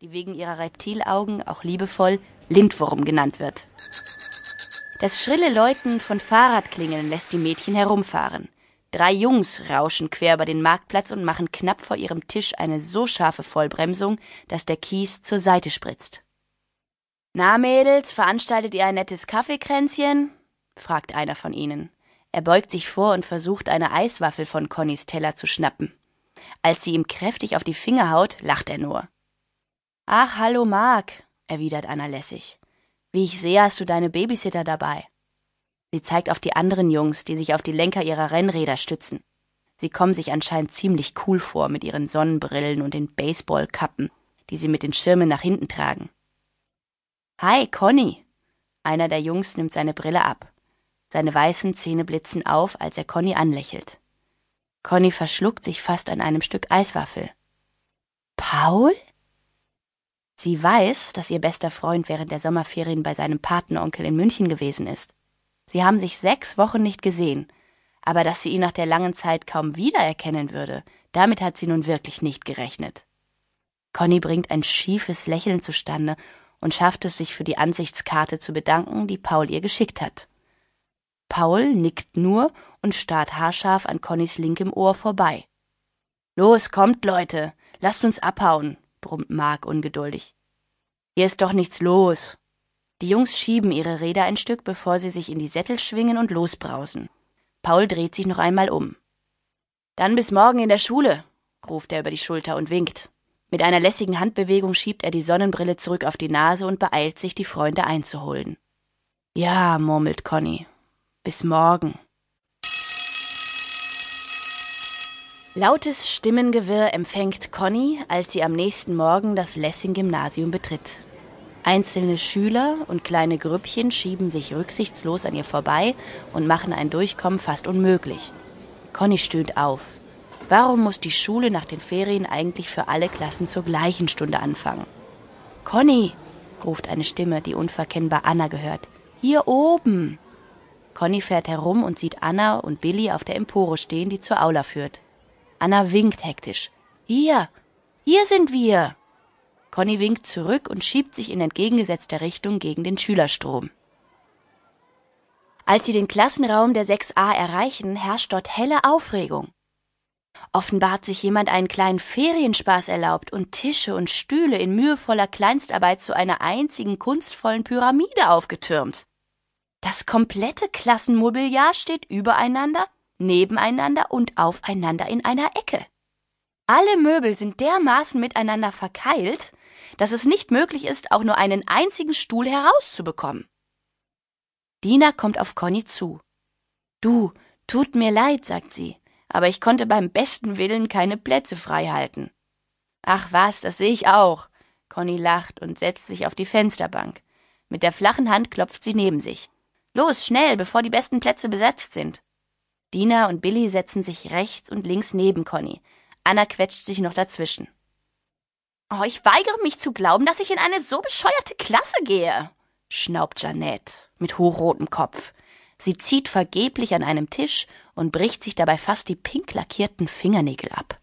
die wegen ihrer Reptilaugen auch liebevoll Lindwurm genannt wird. Das schrille Läuten von Fahrradklingeln lässt die Mädchen herumfahren. Drei Jungs rauschen quer über den Marktplatz und machen knapp vor ihrem Tisch eine so scharfe Vollbremsung, dass der Kies zur Seite spritzt. Na, Mädels, veranstaltet ihr ein nettes Kaffeekränzchen? fragt einer von ihnen. Er beugt sich vor und versucht, eine Eiswaffel von Connys Teller zu schnappen. Als sie ihm kräftig auf die Finger haut, lacht er nur. Ach, hallo, Mark, erwidert Anna lässig. Wie ich sehe, hast du deine Babysitter dabei. Sie zeigt auf die anderen Jungs, die sich auf die Lenker ihrer Rennräder stützen. Sie kommen sich anscheinend ziemlich cool vor mit ihren Sonnenbrillen und den Baseballkappen, die sie mit den Schirmen nach hinten tragen. Hi, Conny. Einer der Jungs nimmt seine Brille ab. Seine weißen Zähne blitzen auf, als er Conny anlächelt. Conny verschluckt sich fast an einem Stück Eiswaffel. Paul? Sie weiß, dass ihr bester Freund während der Sommerferien bei seinem Patenonkel in München gewesen ist. Sie haben sich sechs Wochen nicht gesehen, aber dass sie ihn nach der langen Zeit kaum wiedererkennen würde, damit hat sie nun wirklich nicht gerechnet. Conny bringt ein schiefes Lächeln zustande und schafft es, sich für die Ansichtskarte zu bedanken, die Paul ihr geschickt hat. Paul nickt nur und starrt haarscharf an Connys linkem Ohr vorbei. Los, kommt, Leute, lasst uns abhauen, brummt Mark ungeduldig. Hier ist doch nichts los. Die Jungs schieben ihre Räder ein Stück, bevor sie sich in die Sättel schwingen und losbrausen. Paul dreht sich noch einmal um. Dann bis morgen in der Schule, ruft er über die Schulter und winkt. Mit einer lässigen Handbewegung schiebt er die Sonnenbrille zurück auf die Nase und beeilt sich, die Freunde einzuholen. Ja, murmelt Conny. Bis morgen. Lautes Stimmengewirr empfängt Conny, als sie am nächsten Morgen das Lessing-Gymnasium betritt. Einzelne Schüler und kleine Grüppchen schieben sich rücksichtslos an ihr vorbei und machen ein Durchkommen fast unmöglich. Conny stöhnt auf. Warum muss die Schule nach den Ferien eigentlich für alle Klassen zur gleichen Stunde anfangen? Conny, ruft eine Stimme, die unverkennbar Anna gehört. Hier oben. Conny fährt herum und sieht Anna und Billy auf der Empore stehen, die zur Aula führt. Anna winkt hektisch. Hier, hier sind wir. Conny winkt zurück und schiebt sich in entgegengesetzter Richtung gegen den Schülerstrom. Als sie den Klassenraum der 6a erreichen, herrscht dort helle Aufregung. Offenbar hat sich jemand einen kleinen Ferienspaß erlaubt und Tische und Stühle in mühevoller Kleinstarbeit zu einer einzigen kunstvollen Pyramide aufgetürmt. Das komplette Klassenmobiliar steht übereinander, nebeneinander und aufeinander in einer Ecke. Alle Möbel sind dermaßen miteinander verkeilt, dass es nicht möglich ist, auch nur einen einzigen Stuhl herauszubekommen. Dina kommt auf Conny zu. Du, tut mir leid, sagt sie, aber ich konnte beim besten Willen keine Plätze frei halten. Ach was, das sehe ich auch. Conny lacht und setzt sich auf die Fensterbank. Mit der flachen Hand klopft sie neben sich. Los, schnell, bevor die besten Plätze besetzt sind. Dina und Billy setzen sich rechts und links neben Conny. Anna quetscht sich noch dazwischen. Oh, ich weigere mich zu glauben, dass ich in eine so bescheuerte Klasse gehe, schnaubt Janette mit hochrotem Kopf. Sie zieht vergeblich an einem Tisch und bricht sich dabei fast die pink lackierten Fingernägel ab.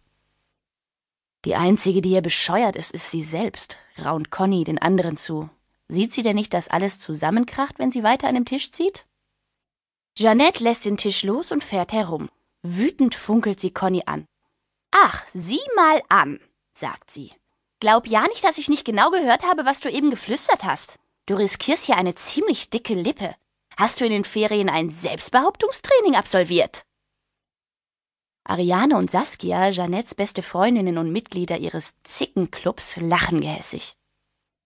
Die einzige, die ihr bescheuert ist, ist sie selbst, raunt Conny den anderen zu. Sieht sie denn nicht, dass alles zusammenkracht, wenn sie weiter an dem Tisch zieht? Jeanette lässt den Tisch los und fährt herum. Wütend funkelt sie Conny an. Ach, sieh mal an, sagt sie. Glaub ja nicht, dass ich nicht genau gehört habe, was du eben geflüstert hast. Du riskierst hier eine ziemlich dicke Lippe. Hast du in den Ferien ein Selbstbehauptungstraining absolviert? Ariane und Saskia, Jeanettes beste Freundinnen und Mitglieder ihres Zickenclubs, lachen gehässig.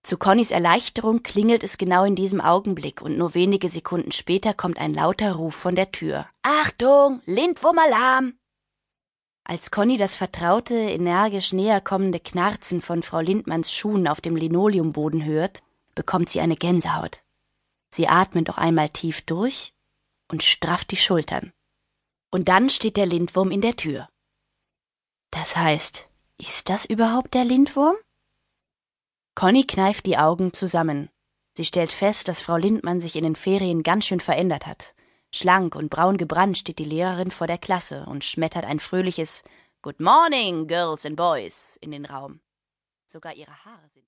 Zu Connys Erleichterung klingelt es genau in diesem Augenblick und nur wenige Sekunden später kommt ein lauter Ruf von der Tür. Achtung, Lindwurm-Alarm! Als Conny das vertraute, energisch näher kommende Knarzen von Frau Lindmanns Schuhen auf dem Linoleumboden hört, bekommt sie eine Gänsehaut. Sie atmet noch einmal tief durch und strafft die Schultern. Und dann steht der Lindwurm in der Tür. Das heißt, ist das überhaupt der Lindwurm? Conny kneift die Augen zusammen. Sie stellt fest, dass Frau Lindmann sich in den Ferien ganz schön verändert hat. Schlank und braun gebrannt steht die Lehrerin vor der Klasse und schmettert ein fröhliches Good morning, Girls and Boys in den Raum. Sogar ihre Haare sind